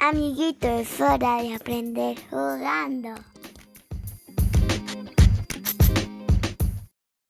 Amiguito, es hora de aprender jugando.